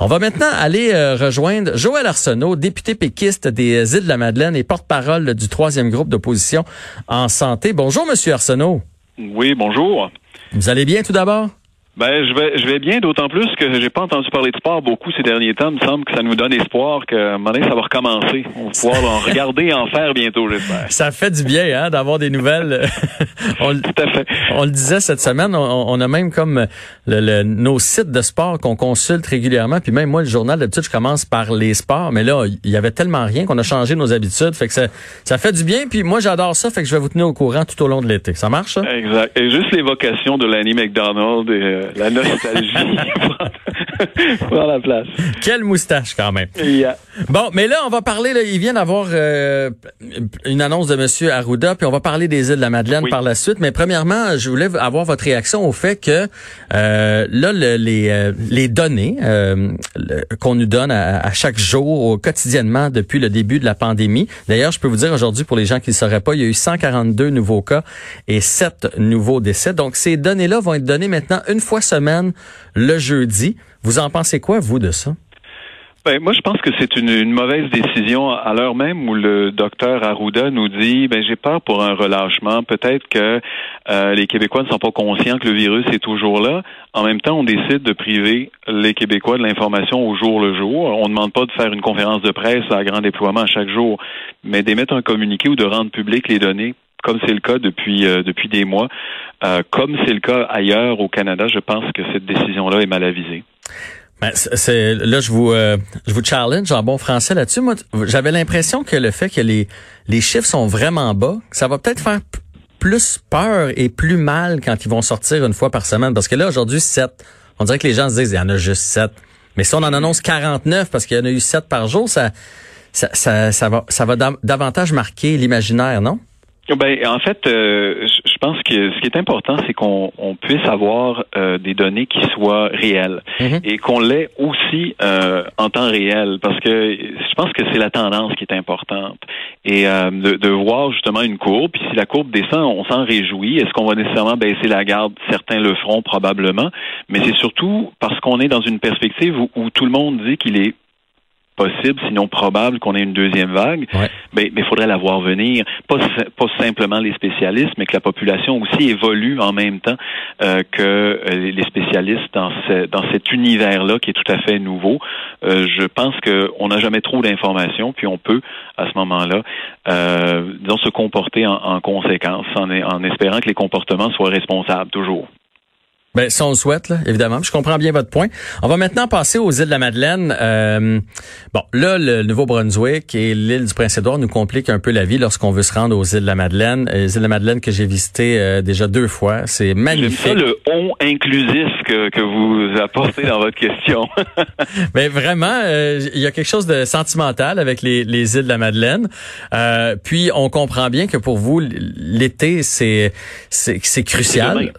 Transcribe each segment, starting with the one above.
On va maintenant aller euh, rejoindre Joël Arsenault, député péquiste des îles de la Madeleine et porte-parole du troisième groupe d'opposition en santé. Bonjour, Monsieur Arsenault. Oui, bonjour. Vous allez bien tout d'abord? Ben, je vais, je vais bien, d'autant plus que j'ai pas entendu parler de sport beaucoup ces derniers temps. Il me semble que ça nous donne espoir que un moment donné, ça va recommencer. On va pouvoir en regarder et en faire bientôt, j'espère. Ça fait du bien, hein, d'avoir des nouvelles. on, Tout à fait. On le disait cette semaine, on, a même comme le, nos sites de sport qu'on consulte régulièrement. Puis même moi, le journal, d'habitude, je commence par les sports. Mais là, il y avait tellement rien qu'on a changé nos habitudes. Fait que ça, ça fait du bien. Puis moi, j'adore ça. Fait que je vais vous tenir au courant tout au long de l'été. Ça marche, ça? Exact. Et juste l'évocation de Lanny McDonald et euh, la nostalgie prend la place. Quelle moustache quand même. Yeah. Bon, mais là, on va parler, là, il vient d'avoir euh, une annonce de Monsieur Arruda, puis on va parler des îles de la Madeleine par la suite. Mais premièrement, je voulais avoir votre réaction au fait que euh, là, les, euh, les données qu'on nous donne à, chaque jour, quotidiennement, depuis le début de la pandémie. D'ailleurs, je peux vous dire aujourd'hui, pour les gens qui ne sauraient pas, il y a eu 142 nouveaux cas et 7 nouveaux décès. Donc, ces données-là vont être données maintenant une fois semaine, le jeudi. Vous en pensez quoi, vous, de ça? Ben, moi, je pense que c'est une, mauvaise décision à l'heure même où le docteur Arruda nous dit ben j'ai peur pour un relâchement. Peut-être que euh, les Québécois ne sont pas conscients que le virus est toujours là. En même temps, on décide de priver les Québécois de l'information au jour le jour. On ne demande pas de faire une conférence de presse à grand déploiement chaque jour, mais d'émettre un communiqué ou de rendre public les données comme c'est le cas depuis euh, depuis des mois, euh, comme c'est le cas ailleurs au Canada, je pense que cette décision-là est mal avisée. Ben, c'est là je vous euh, je vous challenge en bon français là-dessus. Moi, j'avais l'impression que le fait que les les chiffres sont vraiment bas, ça va peut-être faire plus peur et plus mal quand ils vont sortir une fois par semaine. Parce que là aujourd'hui 7, on dirait que les gens se disent il y en a juste 7. Mais si on en annonce 49 parce qu'il y en a eu 7 par jour, ça ça, ça, ça va ça va davantage marquer l'imaginaire, non? Ben, en fait, euh, je pense que ce qui est important, c'est qu'on puisse avoir euh, des données qui soient réelles mhm. et qu'on l'ait aussi euh, en temps réel, parce que je pense que c'est la tendance qui est importante et de, de, voir justement une courbe. Puis si la courbe descend, on s'en réjouit. Est-ce qu'on va nécessairement baisser la garde? Certains le feront probablement, mais c'est surtout parce qu'on est dans une perspective où tout le monde dit qu'il est possible, sinon probable qu'on ait une deuxième vague, mais il faudrait la voir venir. Pas, pas simplement les spécialistes, mais que la population aussi évolue en même temps euh, que euh, les spécialistes dans, ce, dans cet univers-là qui est tout à fait nouveau. Euh, je pense qu'on n'a jamais trop d'informations, puis on peut, à ce moment-là, euh, se comporter en, en conséquence, en, en espérant que les comportements soient responsables toujours. Ben, si on le souhaite, là, évidemment. Je comprends bien votre point. On va maintenant passer aux îles de la Madeleine. Euh, bon, là, le Nouveau-Brunswick et l'île du Prince-Édouard nous compliquent un peu la vie lorsqu'on veut se rendre aux îles de la Madeleine. Euh, les îles de la Madeleine que j'ai visitées euh, déjà deux fois. C'est magnifique. C'est ça le on inclusif que, que vous apportez dans votre question. ben, vraiment, il y a quelque chose de sentimental avec les, les îles de la Madeleine. puis, on comprend bien que pour vous, l'été, c'est c'est crucial.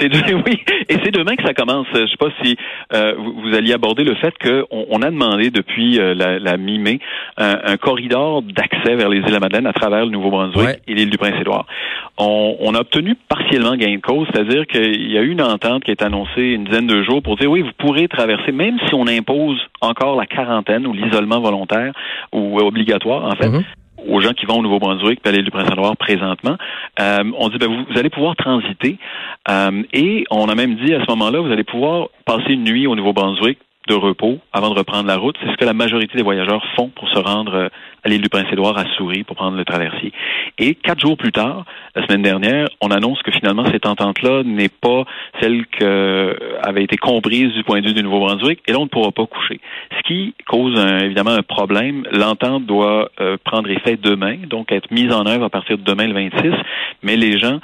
C'est oui, et c'est demain que ça commence. Je ne sais pas si euh, vous, alliez aborder le fait qu'on on a demandé depuis euh, la, mi-mai un, corridor d'accès vers les îles de la Madeleine à travers le Nouveau-Brunswick et l'île du Prince-Édouard. On, on, a obtenu partiellement gain de cause, c'est-à-dire qu'il y a eu une entente qui est annoncée une dizaine de jours pour dire oui, vous pourrez traverser, même si on impose encore la quarantaine ou l'isolement volontaire ou obligatoire, en fait. Mm-hmm aux gens qui vont au Nouveau-Brunswick, l'île du Prince-Édouard présentement, euh, on dit ben, vous, allez pouvoir transiter. Euh, et on a même dit à ce moment-là, vous allez pouvoir passer une nuit au Nouveau-Brunswick de repos avant de reprendre la route. C'est ce que la majorité des voyageurs font pour se rendre euh, à l'île du Prince-Édouard à Souris pour prendre le traversier. Et quatre jours plus tard, la semaine dernière, on annonce que finalement cette entente-là n'est pas celle qui avait été comprise du point de vue du Nouveau-Brunswick et là on ne pourra pas coucher. Ce qui cause évidemment un problème. L'entente doit euh, prendre effet demain, donc être mise en œuvre à partir de demain le 26, mais les gens,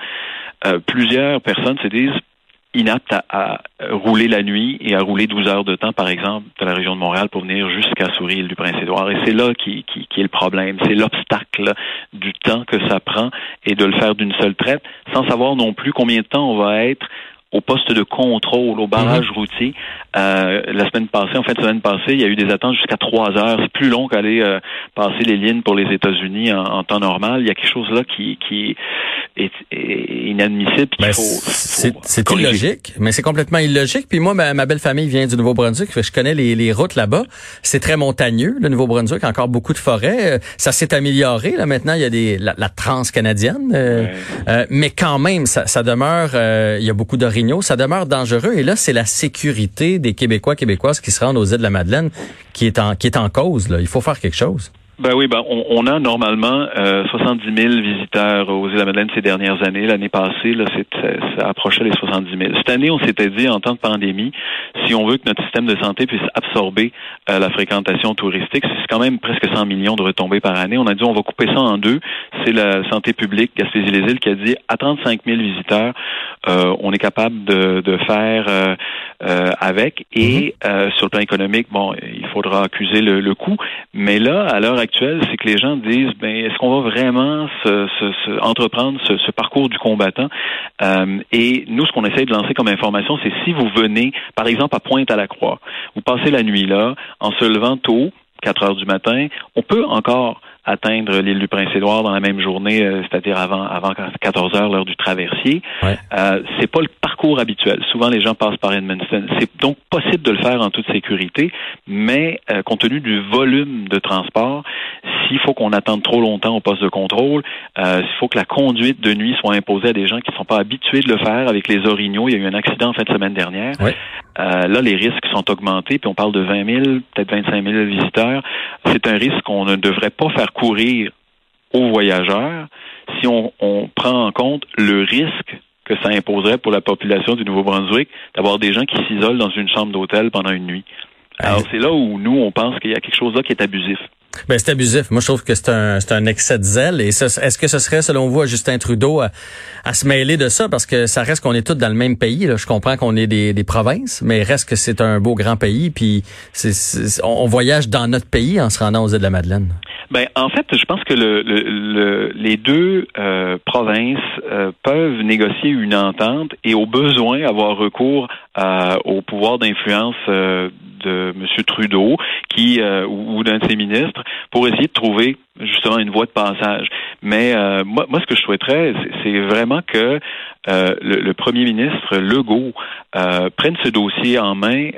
euh, plusieurs personnes se disent inaptes à, rouler la nuit et à rouler 12 heures de temps, par exemple, de la région de Montréal pour venir jusqu'à Souris, du Prince-Édouard. Et c'est là qui, qui, qui, est le problème. C'est l'obstacle du temps que ça prend et de le faire d'une seule traite, sans savoir non plus combien de temps on va être au poste de contrôle, au barrage mhm. routier. Euh, la semaine passée, en fin de semaine passée, il y a eu des attentes jusqu'à trois heures. C'est plus long qu'aller euh, passer les lignes pour les États-Unis en, temps normal. Il y a quelque chose là qui, qui est, inadmissible. Ben, c'est illogique, mais c'est complètement illogique. Puis moi, ma, belle famille vient du Nouveau-Brunswick. Je connais les, les routes là-bas. C'est très montagneux, le Nouveau-Brunswick. Encore beaucoup de forêts. Euh, ça s'est amélioré. Là maintenant, il y a des la, la trans-canadienne, euh, mais quand même, ça, ça demeure. il y a beaucoup ça demeure dangereux. Et là, c'est la sécurité des Québécois, Québécoises qui se rendent aux îles de la Madeleine qui est en, qui est en cause. Là. Il faut faire quelque chose. Ben oui, ben on, on a normalement euh, 70 000 visiteurs aux îles de la Madeleine ces dernières années. L'année passée, là, ça approchait les 70 000. Cette année, on s'était dit en temps de pandémie, si on veut que notre système de santé puisse absorber euh, la fréquentation touristique, c'est quand même presque 100 millions de retombées par année. On a dit on va couper ça en deux. C'est la santé publique Gaspésie-les-Îles qui a dit à 35 000 visiteurs, euh, on est capable de, de faire euh avec. Et mm-hmm. sur le plan économique, bon, il faudra accuser le, le coût. Mais là, à l'heure actuelle, c'est que les gens disent, ben, est-ce qu'on va vraiment se, entreprendre ce, parcours du combattant? Euh, Et nous, ce qu'on essaie de lancer comme information, c'est si vous venez, par exemple, à Pointe-à-la-Croix, vous passez la nuit là, en se levant tôt, 4 heures du matin, on peut encore atteindre l'île du Prince-Édouard dans la même journée, euh, c'est-à-dire avant avant 14 heures l'heure du traversier. Ouais. Euh, c'est pas le parcours habituel. Souvent les gens passent par Edmundston. C'est donc possible de le faire en toute sécurité, mais euh, compte tenu du volume de transport, s'il faut qu'on attende trop longtemps au poste de contrôle, euh, s'il faut que la conduite de nuit soit imposée à des gens qui ne sont pas habitués de le faire avec les orignaux. Il y a eu un accident en fin de semaine dernière. Ouais. Euh, là, les risques sont augmentés, puis on parle de 20 000, peut-être 25 000 visiteurs. C'est un risque qu'on ne devrait pas faire courir aux voyageurs si on, on prend en compte le risque que ça imposerait pour la population du Nouveau-Brunswick d'avoir des gens qui s'isolent dans une chambre d'hôtel pendant une nuit. Alors, c'est là où nous, on pense qu'il y a quelque chose là qui est abusif. Ben, c'est abusif. Moi, je trouve que c'est un, c'est un excès de zèle. Et est-ce que ce serait, selon vous, à Justin Trudeau à, se mêler de ça? Parce que ça reste qu'on est tous dans le même pays. Là. Je comprends qu'on est des, des provinces, mais reste que c'est un beau grand pays. Puis c'est, on voyage dans notre pays en se rendant aux îles de la Madeleine. Ben, en fait, je pense que le, le, les deux euh, provinces euh, peuvent négocier une entente et au besoin avoir recours euh, au pouvoir d'influence de M. Trudeau qui ou d'un de ses ministres pour essayer de trouver justement une voie de passage. Mais moi, moi, ce que je souhaiterais, c'est vraiment que le, le, premier ministre Legault prenne ce dossier en main,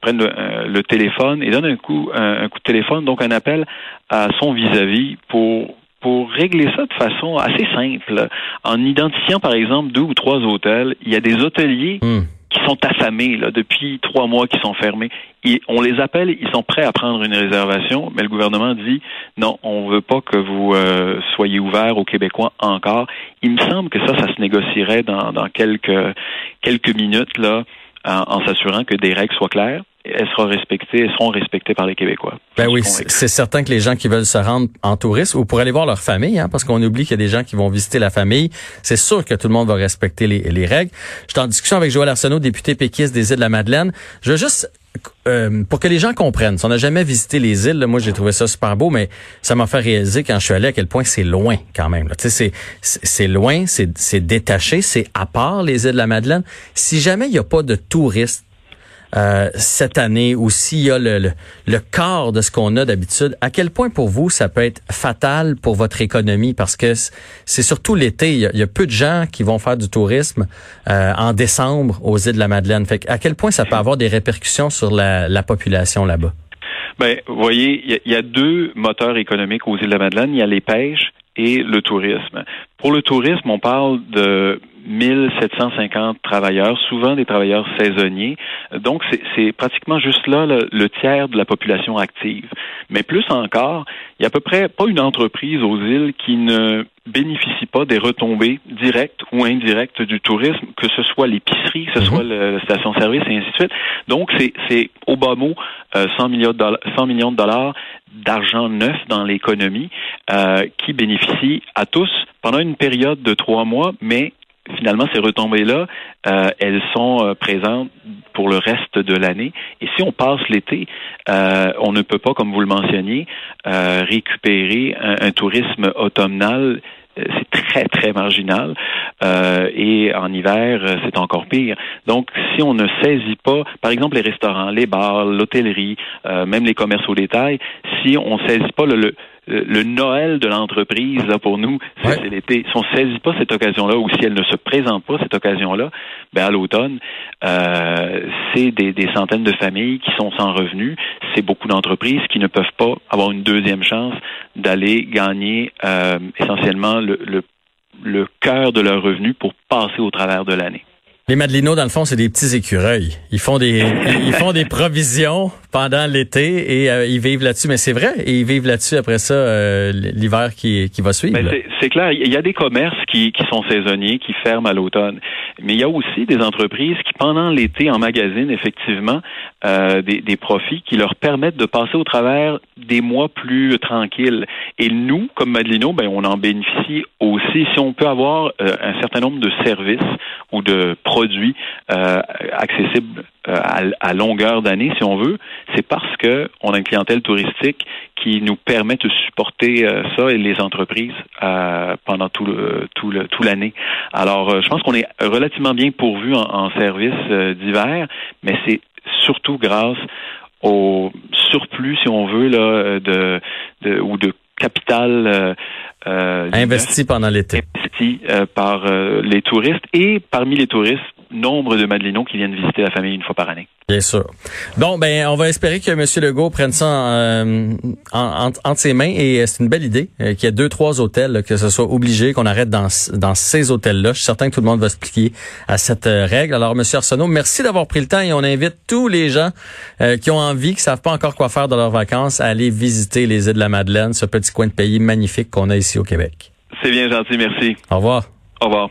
prenne le, téléphone et donne un coup, un coup de téléphone, donc un appel à son vis-à-vis pour pour régler ça de façon assez simple, en identifiant par exemple deux ou trois hôtels, il y a des hôteliers hmm. Qui sont affamés là, depuis trois mois qui sont fermés. Et on les appelle, ils sont prêts à prendre une réservation, mais le gouvernement dit non, on veut pas que vous euh, soyez ouverts aux Québécois encore. Il me semble que ça, ça se négocierait dans, dans quelques quelques minutes là, en s'assurant que des règles soient claires elles seront respectées, elles seront respectées par les Québécois. Ben oui, c'est certain que les gens qui veulent se rendre en tourisme ou pour aller voir leur famille, hein, parce qu'on oublie qu'il y a des gens qui vont visiter la famille, c'est sûr que tout le monde va respecter les, les règles. Je suis en discussion avec Joël Arsenault, député péquiste des îles de la Madeleine. Je veux juste euh, pour que les gens comprennent, si on n'a jamais visité les îles, moi j'ai trouvé ça super beau, mais ça m'a fait réaliser quand je suis allé à quel point c'est loin quand même. C'est c'est loin, c'est détaché, c'est à part les îles de la Madeleine. Si jamais il n'y a pas de touristes euh, cette année ou s'il y a le, le, le, quart de ce qu'on a d'habitude, à quel point pour vous ça peut être fatal pour votre économie? Parce que c'est surtout l'été, il, y, a, peu de gens qui vont faire du tourisme euh, en décembre aux îles de la Madeleine. Fait à quel point ça peut avoir des répercussions sur la, la population là-bas? Ben, voyez, il y, y, a deux moteurs économiques aux îles de la Madeleine. Il y a les pêches et le tourisme. Pour le tourisme, on parle de 1750 travailleurs, souvent des travailleurs saisonniers. Donc, c'est pratiquement juste là le, tiers de la population active. Mais plus encore, il y a à peu près pas une entreprise aux îles qui ne bénéficie pas des retombées directes ou indirectes du tourisme, que ce soit l'épicerie, que ce soit mhm. la station-service et ainsi de suite. Donc, c'est au bas mot 100 euh, millions de dollars, 100 millions de dollars d'argent neuf dans l'économie euh, qui bénéficie à tous pendant une période de trois mois, mais finalement, ces retombées-là, euh, elles sont euh, présentes pour le reste de l'année. Et si on passe l'été, euh, on ne peut pas, comme vous le mentionniez, récupérer un, tourisme automnal c'est très, très marginal. et en hiver, c'est encore pire. Donc, si on ne saisit pas, par exemple, les restaurants, les bars, l'hôtellerie, même les commerces au détail, si on ne saisit pas le, le Noël de l'entreprise là pour nous, c'est l'été. Si on ne saisit pas cette occasion-là ou si elle ne se présente pas cette occasion-là, ben à l'automne, euh, c'est des, centaines de familles qui sont sans revenus. C'est beaucoup d'entreprises qui ne peuvent pas avoir une deuxième chance d'aller gagner euh, essentiellement le, le, le cœur de leurs revenus pour passer au travers de l'année. Les Madelinos, dans le fond, c'est des petits écureuils. Ils font des, ils font des provisions pendant l'été et euh, ils vivent là-dessus. Mais c'est vrai, et ils vivent là-dessus après ça euh, l'hiver qui, qui va suivre. C'est clair. Il y a des commerces qui, qui sont saisonniers, qui ferment à l'automne. Mais il y a aussi des entreprises qui, pendant l'été, emmagasinent effectivement euh, des, profits qui leur permettent de passer au travers des mois plus tranquilles. Et nous, comme Madelino, ben, on en bénéficie aussi. Si on peut avoir un certain nombre de services ou de produits euh, accessibles euh, à, longueur d'année, si on veut, c'est parce que on a une clientèle touristique qui nous permet de supporter euh, ça et les entreprises pendant tout le, tout le, tout l'année. Alors, je pense qu'on est relativement bien pourvu en, en services d'hiver, mais c'est surtout grâce au surplus, si on veut, là, de, de ou de capital euh, investi pendant l'été. Investi euh, par euh, les touristes et parmi les touristes, nombre de Madelinos qui viennent visiter la famille une fois par année. Bien sûr. Bon, ben, on va espérer que M. Legault prenne ça en, en, entre ses mains et c'est une belle idée qu'il y ait deux, trois hôtels, que ce soit obligé, qu'on arrête dans, dans ces hôtels-là. Je suis certain que tout le monde va se plier à cette règle. Alors, M. Arsenault, merci d'avoir pris le temps et on invite tous les gens qui ont envie, qui savent pas encore quoi faire dans leurs vacances, à aller visiter les îles de la Madeleine, ce petit coin de pays magnifique qu'on a ici au Québec. C'est bien gentil, merci. Au revoir. Au revoir.